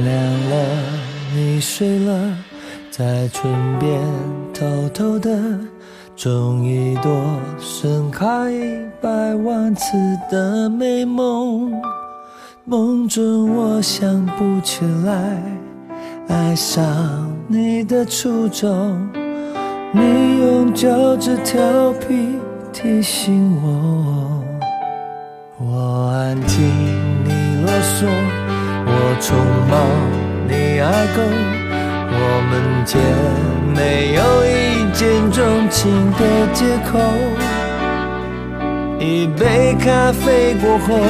天亮了，你睡了，在唇边偷偷的种一朵盛开一百万次的美梦。梦中我想不起来爱上你的初衷，你用脚趾调皮提醒我，我安静你啰嗦，我匆忙你爱够，我们间没有一见钟情的借口，一杯咖啡过后。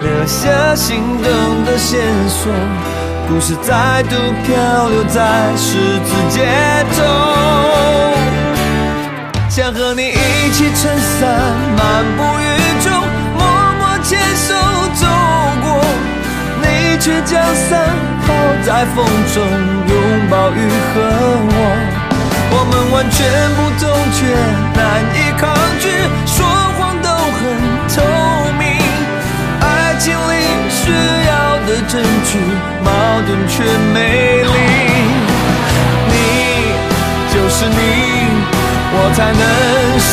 留下心动的线索，故事再度漂流在十字街头。想和你一起撑伞漫步雨中，默默牵手走，却将伞抛在风中，拥抱雨和我。我们完全不同，却难以抗拒，说谎都很透明。爱情里需要的证据，矛盾却美丽。你就是你，我才能是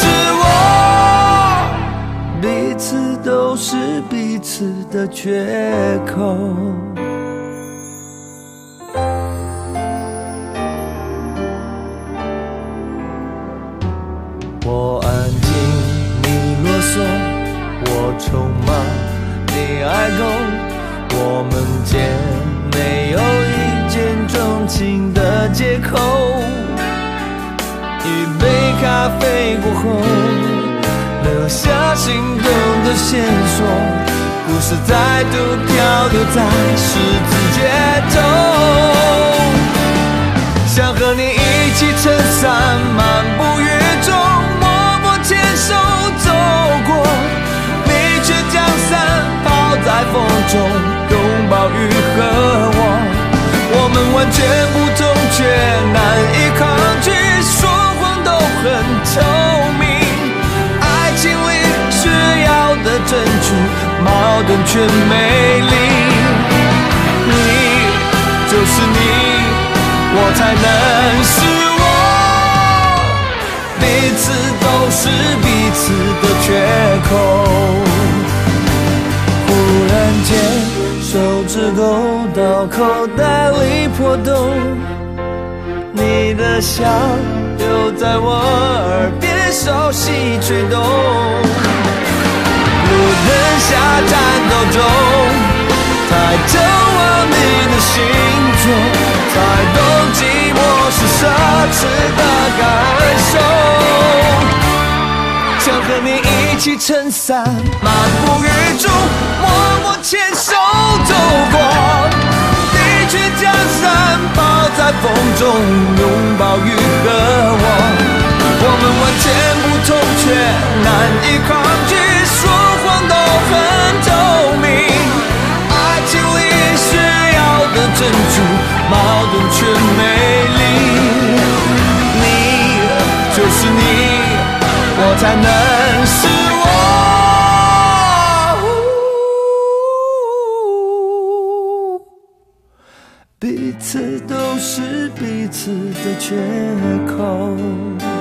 此的缺口。我安静，你啰嗦，我匆忙。你爱够，我们间没有一见钟情的借口。一杯咖啡过后，留下心动的线索，故事再度漂流在十字街头。想和你一起撑伞漫步雨中，默默牵手走过，你却将伞抛。在风中拥抱雨和我，我们完全不同却难以矛盾却美丽。你就是你，我才能是我，彼此都是彼此的缺口。忽然间，手指勾到口袋里破洞，你的笑又在我耳边熟悉吹动。才懂寂寞是奢侈的感受。想和你一起撑伞漫步雨中，默默牵手走过，你却将伞抛在风中，拥抱雨和我。我们完全不同，却难以抗次都是彼此的缺口。